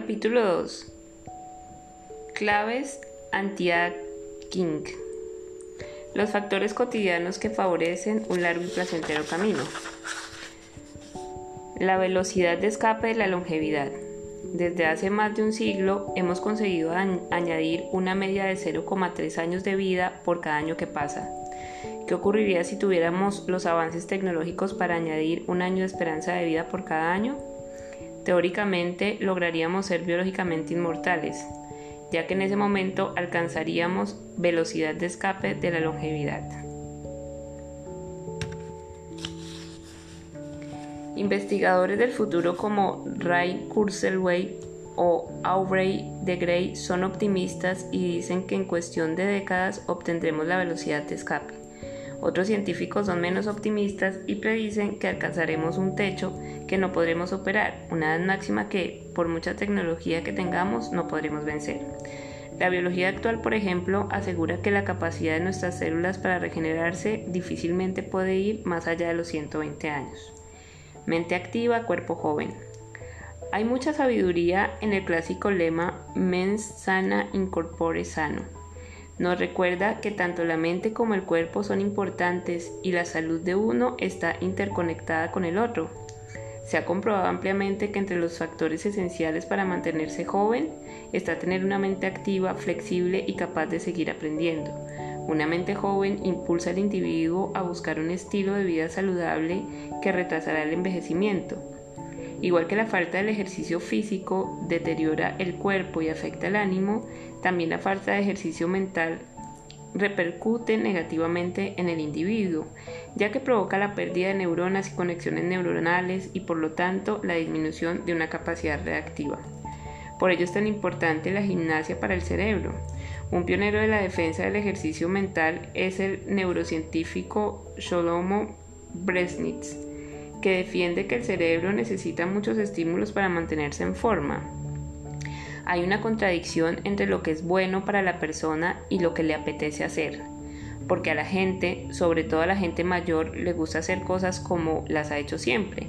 Capítulo 2. Claves anti-aging. Los factores cotidianos que favorecen un largo y placentero camino. La velocidad de escape de la longevidad. Desde hace más de un siglo hemos conseguido añadir una media de 0,3 años de vida por cada año que pasa. ¿Qué ocurriría si tuviéramos los avances tecnológicos para añadir un año de esperanza de vida por cada año? Teóricamente lograríamos ser biológicamente inmortales, ya que en ese momento alcanzaríamos velocidad de escape de la longevidad. Investigadores del futuro como Ray Kurzweil o Aubrey de Grey son optimistas y dicen que en cuestión de décadas obtendremos la velocidad de escape. Otros científicos son menos optimistas y predicen que alcanzaremos un techo que no podremos superar, una edad máxima que, por mucha tecnología que tengamos, no podremos vencer. La biología actual, por ejemplo, asegura que la capacidad de nuestras células para regenerarse difícilmente puede ir más allá de los 120 años. Mente activa, cuerpo joven. Hay mucha sabiduría en el clásico lema mens sana incorpore sano nos recuerda que tanto la mente como el cuerpo son importantes y la salud de uno está interconectada con el otro. Se ha comprobado ampliamente que entre los factores esenciales para mantenerse joven está tener una mente activa, flexible y capaz de seguir aprendiendo. Una mente joven impulsa al individuo a buscar un estilo de vida saludable que retrasará el envejecimiento. Igual que la falta del ejercicio físico deteriora el cuerpo y afecta el ánimo, también la falta de ejercicio mental repercute negativamente en el individuo, ya que provoca la pérdida de neuronas y conexiones neuronales y por lo tanto la disminución de una capacidad reactiva. Por ello es tan importante la gimnasia para el cerebro. Un pionero de la defensa del ejercicio mental es el neurocientífico Shlomo Bresnitz, que defiende que el cerebro necesita muchos estímulos para mantenerse en forma. Hay una contradicción entre lo que es bueno para la persona y lo que le apetece hacer, porque a la gente, sobre todo a la gente mayor, le gusta hacer cosas como las ha hecho siempre.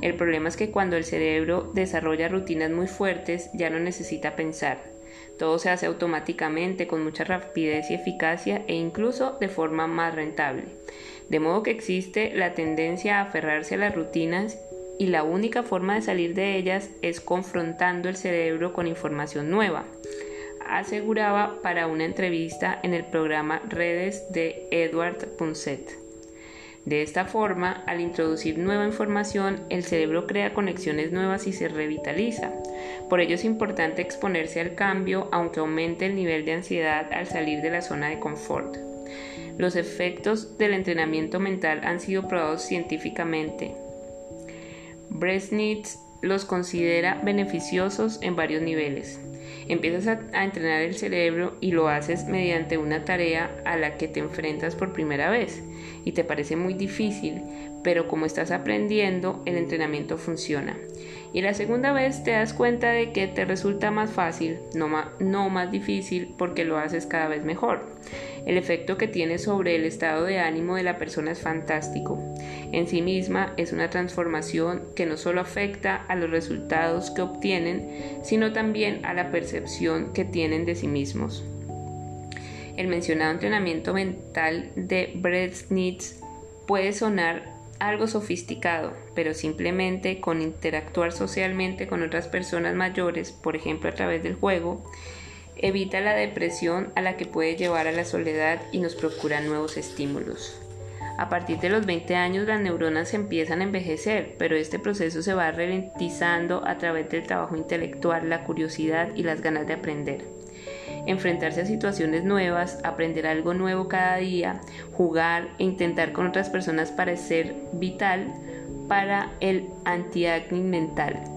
El problema es que cuando el cerebro desarrolla rutinas muy fuertes ya no necesita pensar. Todo se hace automáticamente con mucha rapidez y eficacia e incluso de forma más rentable. De modo que existe la tendencia a aferrarse a las rutinas y la única forma de salir de ellas es confrontando el cerebro con información nueva, aseguraba para una entrevista en el programa Redes de Edward Punset. De esta forma, al introducir nueva información, el cerebro crea conexiones nuevas y se revitaliza. Por ello es importante exponerse al cambio, aunque aumente el nivel de ansiedad al salir de la zona de confort. Los efectos del entrenamiento mental han sido probados científicamente. Bresnitz los considera beneficiosos en varios niveles. Empiezas a, entrenar el cerebro y lo haces mediante una tarea a la que te enfrentas por primera vez y te parece muy difícil, pero como estás aprendiendo, el entrenamiento funciona. Y la segunda vez te das cuenta de que te resulta más fácil, no, no más difícil, porque lo haces cada vez mejor. El efecto que tiene sobre el estado de ánimo de la persona es fantástico. En sí misma es una transformación que no solo afecta a los resultados que obtienen, sino también a la percepción que tienen de sí mismos. El mencionado entrenamiento mental de Bresnitz puede sonar algo sofisticado, pero simplemente con interactuar socialmente con otras personas mayores, por ejemplo a través del juego, evita la depresión a la que puede llevar a la soledad y nos procura nuevos estímulos. A partir de los 20 años las neuronas empiezan a envejecer, pero este proceso se va ralentizando a través del trabajo intelectual, la curiosidad y las ganas de aprender. Enfrentarse a situaciones nuevas, aprender algo nuevo cada día, jugar e intentar con otras personas parecer vital para el anti-acne mental.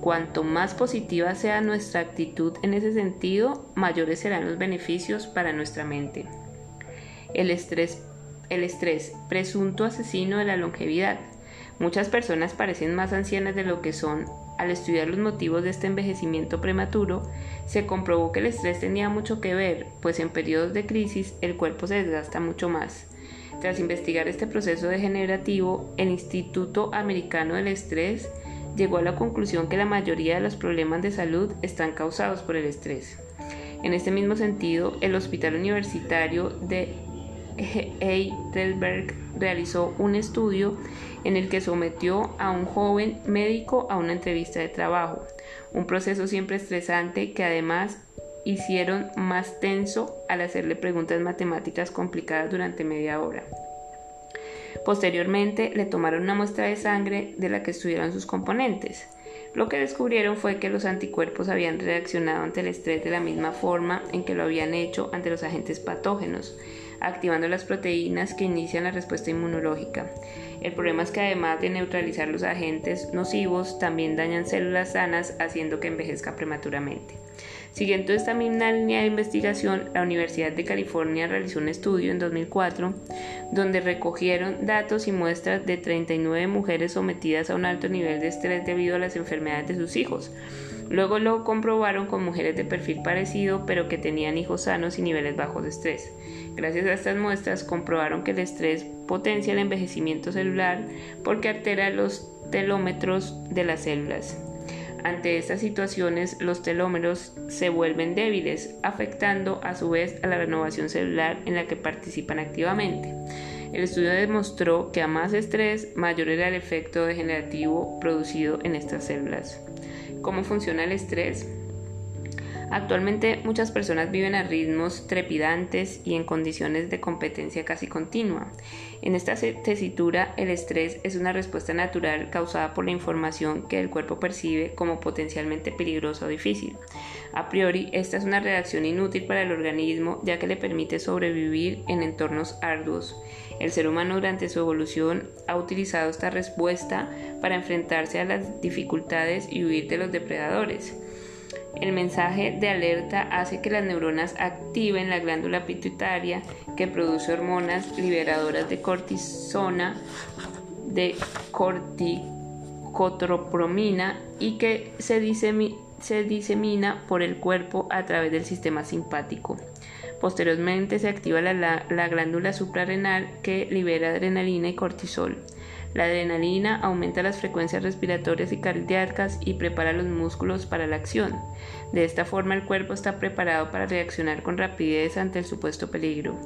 Cuanto más positiva sea nuestra actitud en ese sentido, mayores serán los beneficios para nuestra mente. El estrés, el estrés, presunto asesino de la longevidad. Muchas personas parecen más ancianas de lo que son. Al estudiar los motivos de este envejecimiento prematuro, se comprobó que el estrés tenía mucho que ver, pues en periodos de crisis el cuerpo se desgasta mucho más. Tras investigar este proceso degenerativo, el Instituto Americano del Estrés llegó a la conclusión que la mayoría de los problemas de salud están causados por el estrés. En este mismo sentido, el Hospital Universitario de Heidelberg realizó un estudio en el que sometió a un joven médico a una entrevista de trabajo, un proceso siempre estresante que además hicieron más tenso al hacerle preguntas matemáticas complicadas durante media hora. Posteriormente le tomaron una muestra de sangre de la que estudiaron sus componentes. Lo que descubrieron fue que los anticuerpos habían reaccionado ante el estrés de la misma forma en que lo habían hecho ante los agentes patógenos, activando las proteínas que inician la respuesta inmunológica. El problema es que además de neutralizar los agentes nocivos, también dañan células sanas haciendo que envejezca prematuramente. Siguiendo esta misma línea de investigación, la Universidad de California realizó un estudio en 2004 donde recogieron datos y muestras de 39 mujeres sometidas a un alto nivel de estrés debido a las enfermedades de sus hijos. Luego lo comprobaron con mujeres de perfil parecido pero que tenían hijos sanos y niveles bajos de estrés. Gracias a estas muestras comprobaron que el estrés potencia el envejecimiento celular porque altera los telómetros de las células. Ante estas situaciones, los telómeros se vuelven débiles, afectando a su vez a la renovación celular en la que participan activamente. El estudio demostró que a más estrés, mayor era el efecto degenerativo producido en estas células. ¿Cómo funciona el estrés? Actualmente muchas personas viven a ritmos trepidantes y en condiciones de competencia casi continua. En esta tesitura, el estrés es una respuesta natural causada por la información que el cuerpo percibe como potencialmente peligrosa o difícil. A priori, esta es una reacción inútil para el organismo ya que le permite sobrevivir en entornos arduos. El ser humano durante su evolución ha utilizado esta respuesta para enfrentarse a las dificultades y huir de los depredadores. El mensaje de alerta hace que las neuronas activen la glándula pituitaria que produce hormonas liberadoras de cortisona, de corticotropomina y que se, se disemina por el cuerpo a través del sistema simpático. Posteriormente se activa la, la glándula suprarrenal que libera adrenalina y cortisol. La adrenalina aumenta las frecuencias respiratorias y cardíacas y prepara los músculos para la acción. De esta forma el cuerpo está preparado para reaccionar con rapidez ante el supuesto peligro.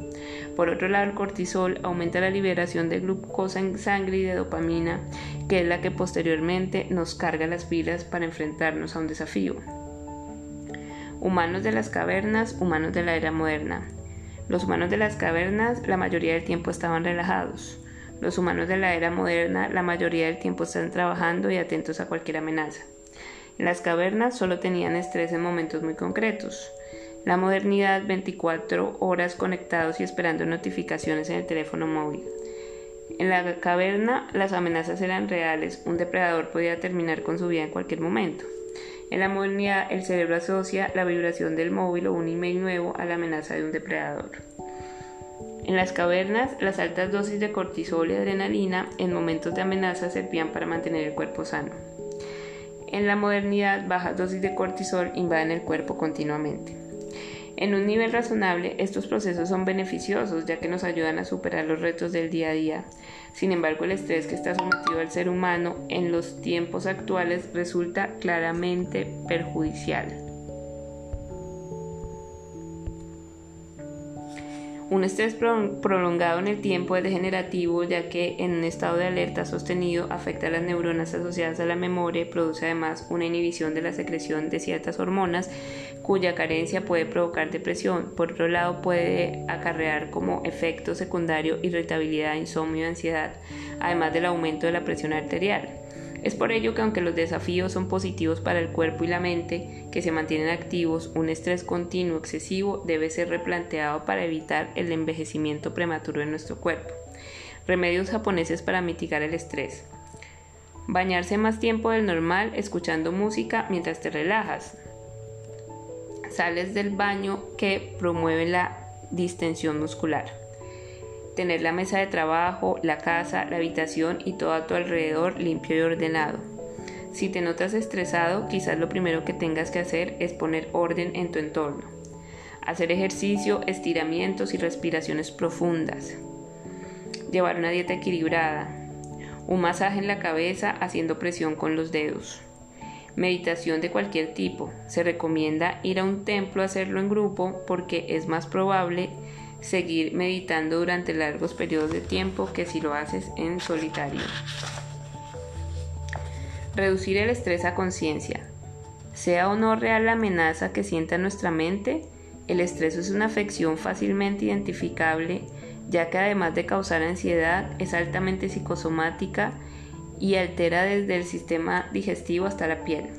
Por otro lado, el cortisol aumenta la liberación de glucosa en sangre y de dopamina, que es la que posteriormente nos carga las pilas para enfrentarnos a un desafío. Humanos de las cavernas, humanos de la era moderna. Los humanos de las cavernas la mayoría del tiempo estaban relajados. Los humanos de la era moderna la mayoría del tiempo están trabajando y atentos a cualquier amenaza. En las cavernas solo tenían estrés en momentos muy concretos. La modernidad 24 horas conectados y esperando notificaciones en el teléfono móvil. En la caverna las amenazas eran reales, un depredador podía terminar con su vida en cualquier momento. En la modernidad el cerebro asocia la vibración del móvil o un email nuevo a la amenaza de un depredador. En las cavernas, las altas dosis de cortisol y adrenalina en momentos de amenaza servían para mantener el cuerpo sano. En la modernidad, bajas dosis de cortisol invaden el cuerpo continuamente. En un nivel razonable, estos procesos son beneficiosos ya que nos ayudan a superar los retos del día a día. Sin embargo, el estrés que está sometido al ser humano en los tiempos actuales resulta claramente perjudicial. Un estrés prolongado en el tiempo es degenerativo ya que en un estado de alerta sostenido afecta a las neuronas asociadas a la memoria y produce además una inhibición de la secreción de ciertas hormonas cuya carencia puede provocar depresión. Por otro lado puede acarrear como efecto secundario irritabilidad, insomnio ansiedad, además del aumento de la presión arterial. Es por ello que aunque los desafíos son positivos para el cuerpo y la mente, que se mantienen activos, un estrés continuo excesivo debe ser replanteado para evitar el envejecimiento prematuro de nuestro cuerpo. Remedios japoneses para mitigar el estrés. Bañarse más tiempo del normal escuchando música mientras te relajas. Sales del baño que promueve la distensión muscular tener la mesa de trabajo, la casa, la habitación y todo a tu alrededor limpio y ordenado. Si te notas estresado, quizás lo primero que tengas que hacer es poner orden en tu entorno. Hacer ejercicio, estiramientos y respiraciones profundas. Llevar una dieta equilibrada. Un masaje en la cabeza haciendo presión con los dedos. Meditación de cualquier tipo. Se recomienda ir a un templo a hacerlo en grupo porque es más probable seguir meditando durante largos periodos de tiempo que si lo haces en solitario. Reducir el estrés a conciencia. Sea o no real la amenaza que sienta nuestra mente, el estrés es una afección fácilmente identificable, ya que además de causar ansiedad, es altamente psicosomática y altera desde el sistema digestivo hasta la piel.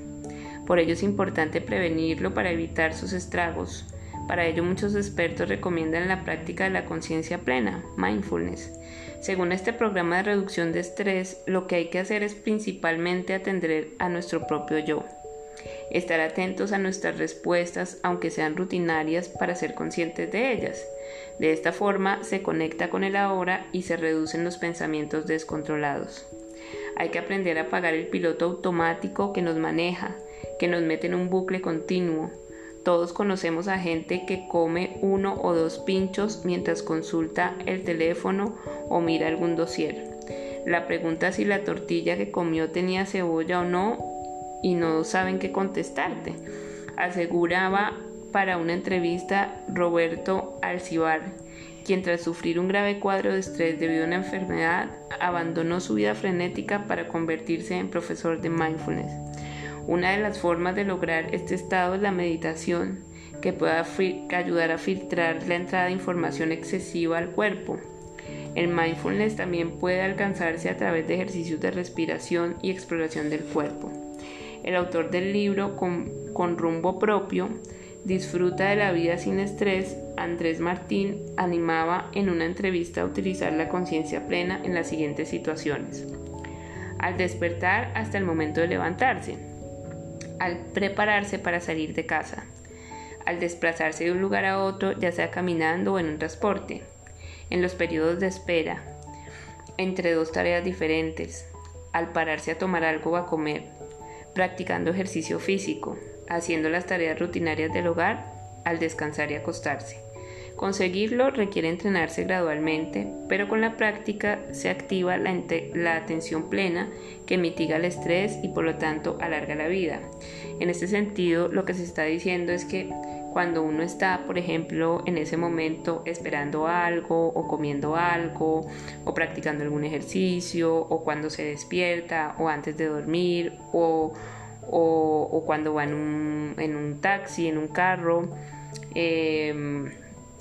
Por ello es importante prevenirlo para evitar sus estragos. Para ello muchos expertos recomiendan la práctica de la conciencia plena, mindfulness. Según este programa de reducción de estrés, lo que hay que hacer es principalmente atender a nuestro propio yo. Estar atentos a nuestras respuestas, aunque sean rutinarias, para ser conscientes de ellas. De esta forma se conecta con el ahora y se reducen los pensamientos descontrolados. Hay que aprender a apagar el piloto automático que nos maneja, que nos mete en un bucle continuo. Todos conocemos a gente que come uno o dos pinchos mientras consulta el teléfono o mira algún dossier. La pregunta si la tortilla que comió tenía cebolla o no y no saben qué contestarte. Aseguraba para una entrevista Roberto Alcibar, quien tras sufrir un grave cuadro de estrés debido a una enfermedad, abandonó su vida frenética para convertirse en profesor de mindfulness. Una de las formas de lograr este estado es la meditación, que pueda ayudar a filtrar la entrada de información excesiva al cuerpo. El mindfulness también puede alcanzarse a través de ejercicios de respiración y exploración del cuerpo. El autor del libro con, con rumbo propio Disfruta de la vida sin estrés, Andrés Martín animaba en una entrevista a utilizar la conciencia plena en las siguientes situaciones. Al despertar hasta el momento de levantarse, al prepararse para salir de casa, al desplazarse de un lugar a otro, ya sea caminando o en un transporte, en los periodos de espera, entre dos tareas diferentes, al pararse a tomar algo o a comer, practicando ejercicio físico, haciendo las tareas rutinarias del hogar al descansar y acostarse. Conseguirlo requiere entrenarse gradualmente, pero con la práctica se activa la, atención plena que mitiga el estrés y por lo tanto alarga la vida. En este sentido, lo que se está diciendo es que cuando uno está, por ejemplo, en ese momento esperando algo o comiendo algo o practicando algún ejercicio o cuando se despierta o antes de dormir o o, cuando va en un, taxi, en un carro, em,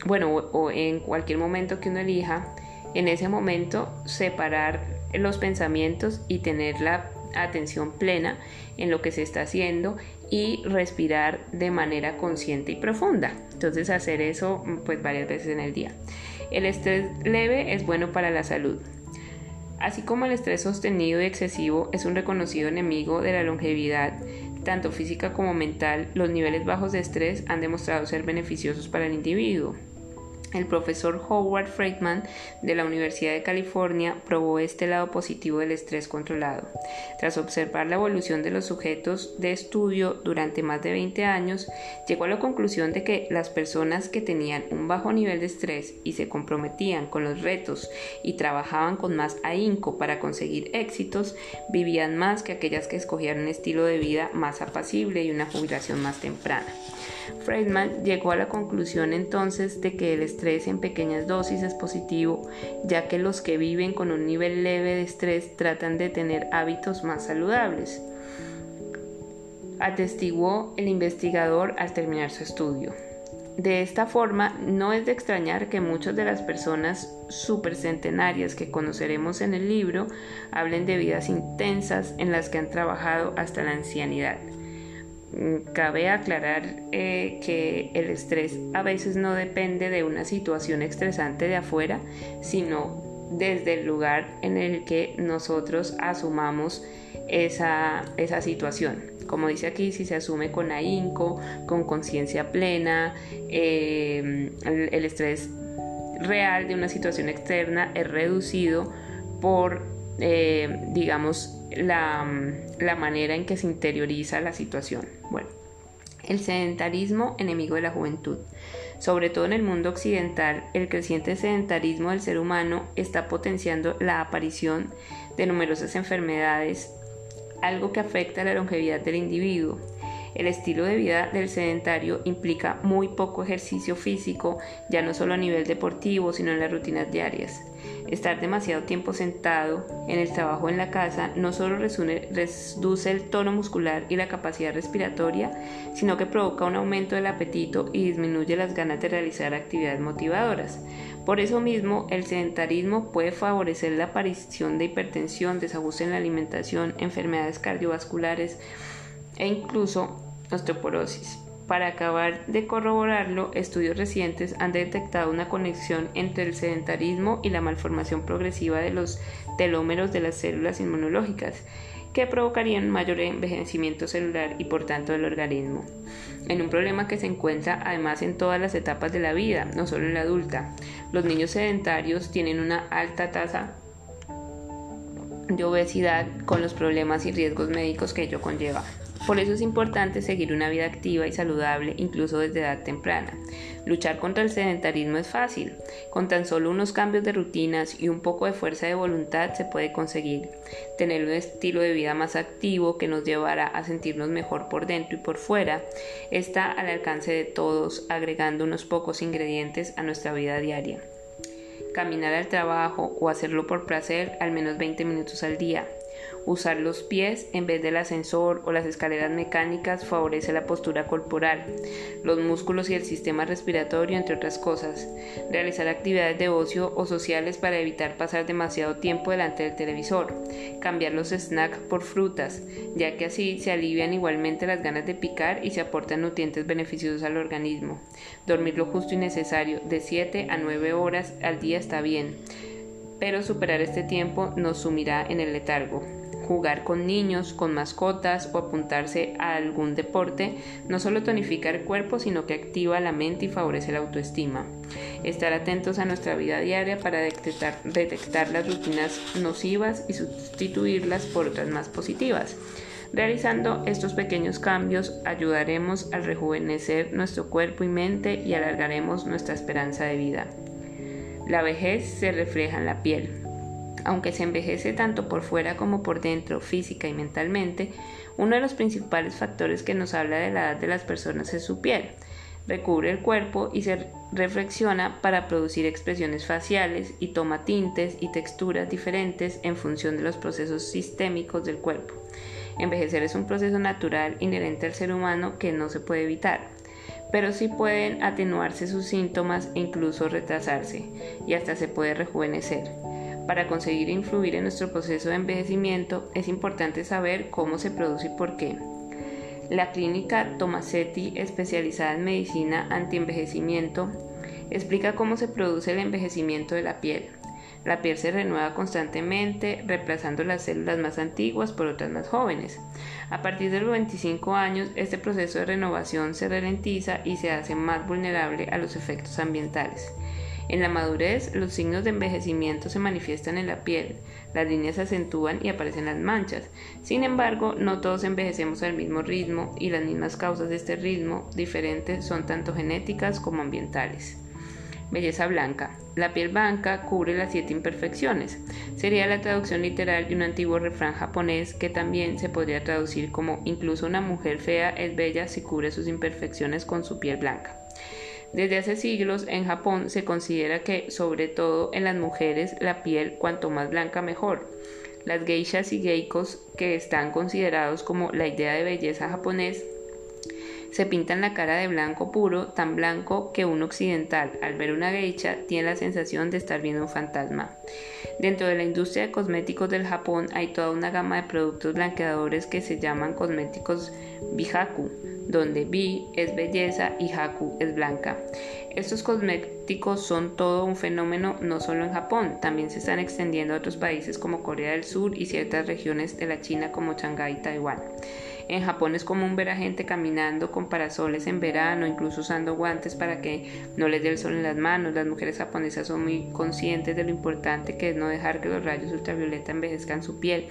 bueno, o, en cualquier momento que uno elija, en ese momento separar los pensamientos y tener la atención plena en lo que se está haciendo y respirar de manera consciente y profunda. Entonces hacer eso pues varias veces en el día. El estrés leve es bueno para la salud. Así como el estrés sostenido y excesivo es un reconocido enemigo de la longevidad, tanto física como mental, los niveles bajos de estrés han demostrado ser beneficiosos para el individuo. El profesor Howard Friedman de la Universidad de California probó este lado positivo del estrés controlado. Tras observar la evolución de los sujetos de estudio durante más de 20 años, llegó a la conclusión de que las personas que tenían un bajo nivel de estrés y se comprometían con los retos y trabajaban con más ahínco para conseguir éxitos, vivían más que aquellas que escogían un estilo de vida más apacible y una jubilación más temprana. Friedman llegó a la conclusión entonces de que el estrés en pequeñas dosis es positivo, ya que los que viven con un nivel leve de estrés tratan de tener hábitos más saludables. Atestiguó el investigador al terminar su estudio. De esta forma, no es de extrañar que muchas de las personas supercentenarias que conoceremos en el libro hablen de vidas intensas en las que han trabajado hasta la ancianidad. Mm, cabe aclarar eh, que el estrés a veces no depende de una situación estresante de afuera, sino desde el lugar en el que nosotros asumamos esa, situación. Como dice aquí, si se asume con ahínco, con conciencia plena, eh, el estrés real de una situación externa es reducido por, eh, digamos, la, la manera en que se interioriza la situación. Bueno, el sedentarismo enemigo de la juventud. Sobre todo en el mundo occidental, el creciente sedentarismo del ser humano está potenciando la aparición de numerosas enfermedades, algo que afecta la longevidad del individuo. El estilo de vida del sedentario implica muy poco ejercicio físico, ya no solo a nivel deportivo, sino en las rutinas diarias. Estar demasiado tiempo sentado en el trabajo en la casa no solo reduce el tono muscular y la capacidad respiratoria, sino que provoca un aumento del apetito y disminuye las ganas de realizar actividades motivadoras. Por eso mismo, el sedentarismo puede favorecer la aparición de hipertensión, desajuste en la alimentación, enfermedades cardiovasculares e incluso osteoporosis. Para acabar de corroborarlo, estudios recientes han detectado una conexión entre el sedentarismo y la malformación progresiva de los telómeros de las células inmunológicas, que provocarían mayor envejecimiento celular y por tanto del organismo. En un problema que se encuentra además en todas las etapas de la vida, no solo en la adulta. Los niños sedentarios tienen una alta tasa de obesidad con los problemas y riesgos médicos que ello conlleva. Por eso es importante seguir una vida activa y saludable incluso desde edad temprana. Luchar contra el sedentarismo es fácil. Con tan solo unos cambios de rutinas y un poco de fuerza de voluntad se puede conseguir. Tener un estilo de vida más activo que nos llevará a sentirnos mejor por dentro y por fuera está al alcance de todos agregando unos pocos ingredientes a nuestra vida diaria caminar al trabajo o hacerlo por placer al menos 20 minutos al día, Usar los pies en vez del ascensor o las escaleras mecánicas favorece la postura corporal, los músculos y el sistema respiratorio, entre otras cosas. Realizar actividades de ocio o sociales para evitar pasar demasiado tiempo delante del televisor. Cambiar los snacks por frutas, ya que así se alivian igualmente las ganas de picar y se aportan nutrientes beneficiosos al organismo. Dormir lo justo y necesario, de 7 a 9 horas al día está bien pero superar este tiempo nos sumirá en el letargo. Jugar con niños, con mascotas o apuntarse a algún deporte no solo tonifica el cuerpo, sino que activa la mente y favorece la autoestima. Estar atentos a nuestra vida diaria para detectar, las rutinas nocivas y sustituirlas por otras más positivas. Realizando estos pequeños cambios ayudaremos a rejuvenecer nuestro cuerpo y mente y alargaremos nuestra esperanza de vida. La vejez se refleja en la piel. Aunque se envejece tanto por fuera como por dentro, física y mentalmente, uno de los principales factores que nos habla de la edad de las personas es su piel. Recubre el cuerpo y se reflexiona para producir expresiones faciales y toma tintes y texturas diferentes en función de los procesos sistémicos del cuerpo. Envejecer es un proceso natural inherente al ser humano que no se puede evitar pero sí pueden atenuarse sus síntomas e incluso retrasarse y hasta se puede rejuvenecer. Para conseguir influir en nuestro proceso de envejecimiento es importante saber cómo se produce y por qué. La clínica Tomasetti, especializada en medicina antienvejecimiento, explica cómo se produce el envejecimiento de la piel. La piel se renueva constantemente, reemplazando las células más antiguas por otras más jóvenes. A partir de los 25 años, este proceso de renovación se ralentiza y se hace más vulnerable a los efectos ambientales. En la madurez, los signos de envejecimiento se manifiestan en la piel, las líneas se acentúan y aparecen las manchas. Sin embargo, no todos envejecemos al mismo ritmo y las mismas causas de este ritmo diferentes son tanto genéticas como ambientales. Belleza blanca. La piel blanca cubre las siete imperfecciones. Sería la traducción literal de un antiguo refrán japonés que también se podría traducir como incluso una mujer fea es bella si cubre sus imperfecciones con su piel blanca. Desde hace siglos en Japón se considera que, sobre todo en las mujeres, la piel cuanto más blanca mejor. Las geishas y geikos, que están considerados como la idea de belleza japonés, se pintan la cara de blanco puro, tan blanco que un occidental, al ver una geisha, tiene la sensación de estar viendo un fantasma. Dentro de la industria de cosméticos del Japón hay toda una gama de productos blanqueadores que se llaman cosméticos bihaku, donde bi es belleza y haku es blanca. Estos cosméticos son todo un fenómeno no solo en Japón, también se están extendiendo a otros países como Corea del Sur y ciertas regiones de la China como Shanghái y Taiwán. En Japón es común ver a gente caminando con parasoles en verano, incluso usando guantes para que no les dé el sol en las manos. Las mujeres japonesas son muy conscientes de lo importante que es no dejar que los rayos ultravioleta envejezcan su piel.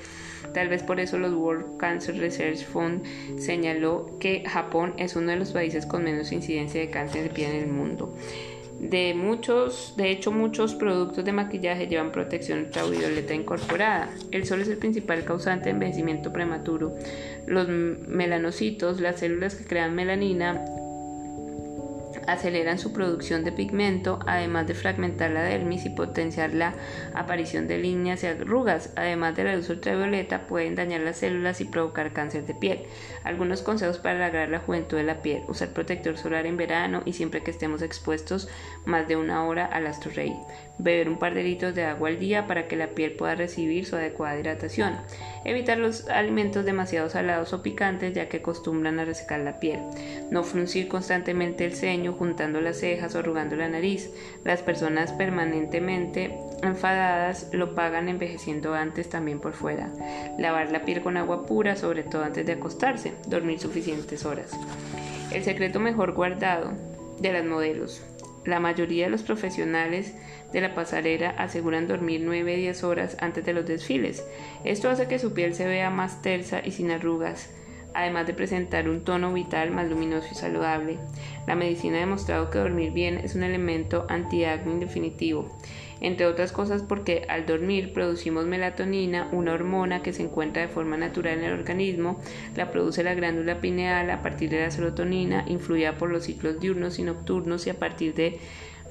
Tal vez por eso los World Cancer Research Fund señaló que Japón es uno de los países con menos incidencia de cáncer de piel en el mundo. De muchos, de hecho, muchos productos de maquillaje llevan protección ultravioleta incorporada. El sol es el principal causante de envejecimiento prematuro. Los melanocitos, las células que crean melanina, aceleran su producción de pigmento, además de fragmentar la dermis y potenciar la aparición de líneas y arrugas. Además de la luz ultravioleta, pueden dañar las células y provocar cáncer de piel. Algunos consejos para alargar la juventud de la piel: usar protector solar en verano y siempre que estemos expuestos más de una hora al astro rey. Beber un par de litros de agua al día para que la piel pueda recibir su adecuada hidratación. Evitar los alimentos demasiado salados o picantes ya que acostumbran a resecar la piel. No fruncir constantemente el ceño, juntando las cejas o arrugando la nariz. Las personas permanentemente enfadadas lo pagan envejeciendo antes también por fuera. Lavar la piel con agua pura, sobre todo antes de acostarse. Dormir suficientes horas. El secreto mejor guardado de las modelos. La mayoría de los profesionales de la pasarela aseguran dormir 9-10 horas antes de los desfiles. Esto hace que su piel se vea más tersa y sin arrugas, además de presentar un tono vital más luminoso y saludable. La medicina ha demostrado que dormir bien es un elemento antiacne definitivo, entre otras cosas porque al dormir producimos melatonina, una hormona que se encuentra de forma natural en el organismo, la produce la glándula pineal a partir de la serotonina, influida por los ciclos diurnos y nocturnos y a partir de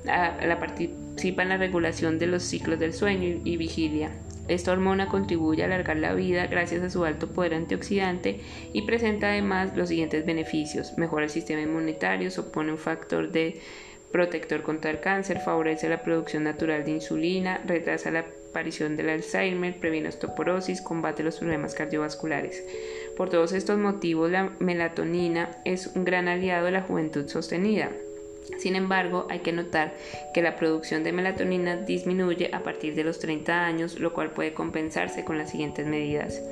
la participa en la regulación de los ciclos del sueño y vigilia. Esta hormona contribuye a alargar la vida gracias a su alto poder antioxidante y presenta además los siguientes beneficios. Mejora el sistema inmunitario, supone un factor de protector contra el cáncer, favorece la producción natural de insulina, retrasa la aparición del Alzheimer, previene osteoporosis, combate los problemas cardiovasculares. Por todos estos motivos, la melatonina es un gran aliado de la juventud sostenida. Sin embargo, hay que notar que la producción de melatonina disminuye a partir de los 30 años, lo cual puede compensarse con las siguientes medidas.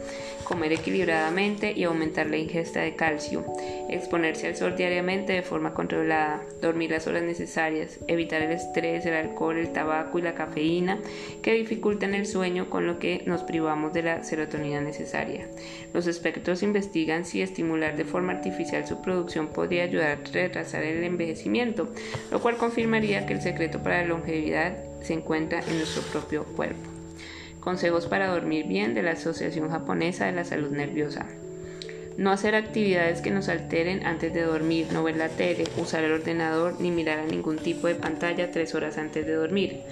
Comer equilibradamente y aumentar la ingesta de calcio, exponerse al sol diariamente de forma controlada, dormir las horas necesarias, evitar el estrés, el alcohol, el tabaco y la cafeína que dificultan el sueño con lo que nos privamos de la serotonina necesaria. Los expertos investigan si estimular de forma artificial su producción podría ayudar a retrasar el envejecimiento lo cual confirmaría que el secreto para la longevidad se encuentra en nuestro propio cuerpo. Consejos para dormir bien de la Asociación Japonesa de la Salud Nerviosa. No hacer actividades que nos alteren antes de dormir, no ver la tele, usar el ordenador ni mirar a ningún tipo de pantalla tres horas antes de dormir.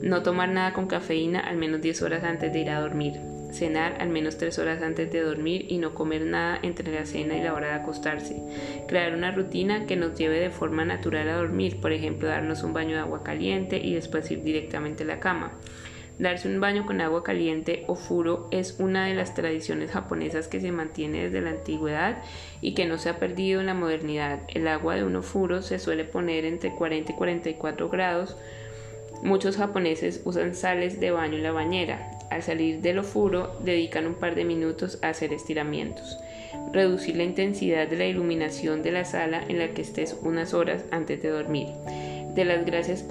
No tomar nada con cafeína al menos 10 horas antes de ir a dormir cenar al menos tres horas antes de dormir y no comer nada entre la cena y la hora de acostarse. Crear una rutina que nos lleve de forma natural a dormir, por ejemplo, darnos un baño de agua caliente y después ir directamente a la cama. Darse un baño con agua caliente o furo es una de las tradiciones japonesas que se mantiene desde la antigüedad y que no se ha perdido en la modernidad. El agua de un ofuro se suele poner entre 40 y 44 grados. Muchos japoneses usan sales de baño en la bañera. Al salir del ofuro, dedican un par de minutos a hacer estiramientos. Reducir la intensidad de la iluminación de la sala en la que estés unas horas antes de dormir. Da las gracias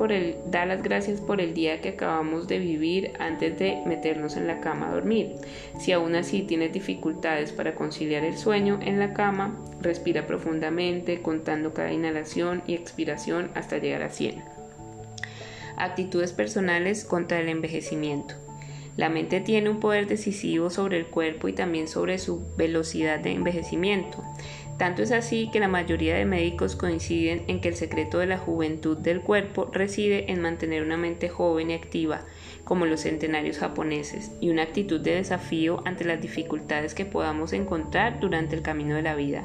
por el día que acabamos de vivir antes de meternos en la cama a dormir. Si aún así tienes dificultades para conciliar el sueño en la cama, respira profundamente contando cada inhalación y expiración hasta llegar a 100. Actitudes personales contra el envejecimiento. La mente tiene un poder decisivo sobre el cuerpo y también sobre su velocidad de envejecimiento. Tanto es así que la mayoría de médicos coinciden en que el secreto de la juventud del cuerpo reside en mantener una mente joven y activa, como los centenarios japoneses, y una actitud de desafío ante las dificultades que podamos encontrar durante el camino de la vida.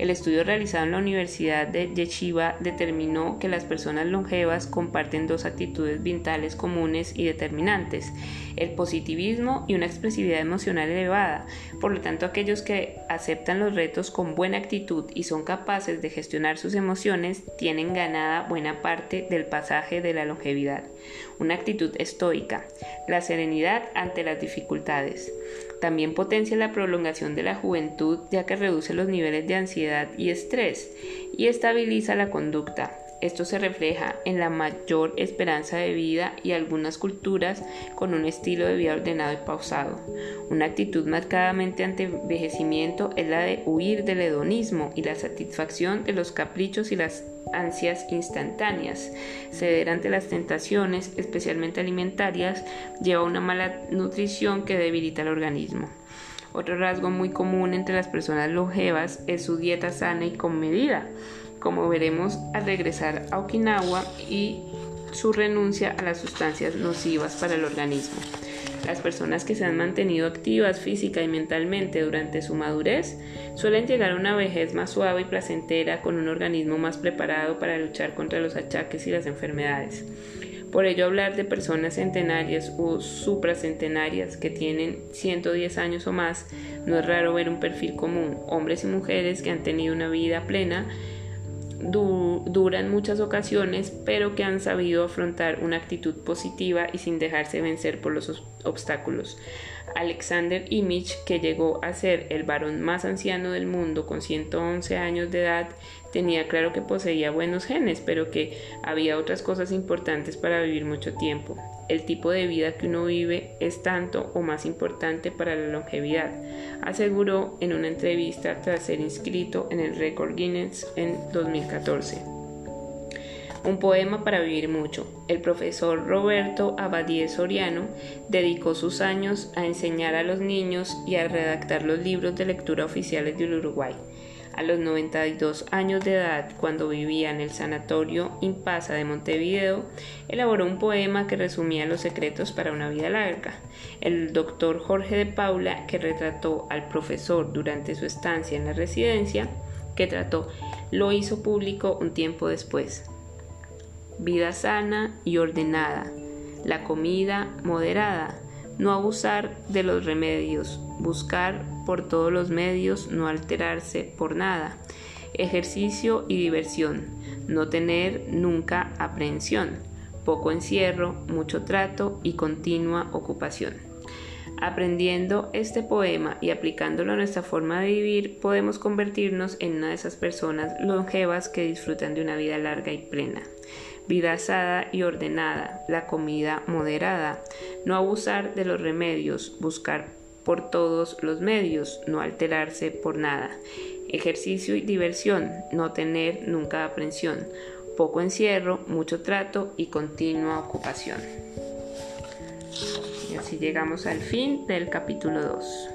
El estudio realizado en la Universidad de Yeshiva determinó que las personas longevas comparten dos actitudes vitales comunes y determinantes, el positivismo y una expresividad emocional elevada. Por lo tanto, aquellos que aceptan los retos con buena actitud y son capaces de gestionar sus emociones tienen ganada buena parte del pasaje de la longevidad. Una actitud estoica, la serenidad ante las dificultades. También potencia la prolongación de la juventud ya que reduce los niveles de ansiedad y estrés y estabiliza la conducta. Esto se refleja en la mayor esperanza de vida y algunas culturas con un estilo de vida ordenado y pausado. Una actitud marcadamente ante envejecimiento es la de huir del hedonismo y la satisfacción de los caprichos y las ansias instantáneas. Ceder ante las tentaciones, especialmente alimentarias, lleva a una mala nutrición que debilita el organismo. Otro rasgo muy común entre las personas longevas es su dieta sana y con medida como veremos al regresar a Okinawa y su renuncia a las sustancias nocivas para el organismo. Las personas que se han mantenido activas física y mentalmente durante su madurez suelen llegar a una vejez más suave y placentera con un organismo más preparado para luchar contra los achaques y las enfermedades. Por ello hablar de personas centenarias o supracentenarias que tienen 110 años o más no es raro ver un perfil común, hombres y mujeres que han tenido una vida plena dura en muchas ocasiones, pero que han sabido afrontar una actitud positiva y sin dejarse vencer por los obstáculos. Alexander Imich, que llegó a ser el varón más anciano del mundo con 111 años de edad, tenía claro que poseía buenos genes, pero que había otras cosas importantes para vivir mucho tiempo. El tipo de vida que uno vive es tanto o más importante para la longevidad, aseguró en una entrevista tras ser inscrito en el récord Guinness en 2014. Un poema para vivir mucho. El profesor Roberto Abadie Soriano dedicó sus años a enseñar a los niños y a redactar los libros de lectura oficiales del Uruguay. A los 92 años de edad, cuando vivía en el sanatorio Impasa de Montevideo, elaboró un poema que resumía los secretos para una vida larga. El doctor Jorge de Paula, que retrató al profesor durante su estancia en la residencia, que trató, lo hizo público un tiempo después. Vida sana y ordenada, la comida moderada, no abusar de los remedios, buscar por todos los medios no alterarse por nada, ejercicio y diversión, no tener nunca aprehensión, poco encierro, mucho trato y continua ocupación. Aprendiendo este poema y aplicándolo a nuestra forma de vivir, podemos convertirnos en una de esas personas longevas que disfrutan de una vida larga y plena vida asada y ordenada, la comida moderada, no abusar de los remedios, buscar por todos los medios, no alterarse por nada, ejercicio y diversión, no tener nunca aprensión, poco encierro, mucho trato y continua ocupación. Y así llegamos al fin del capítulo 2.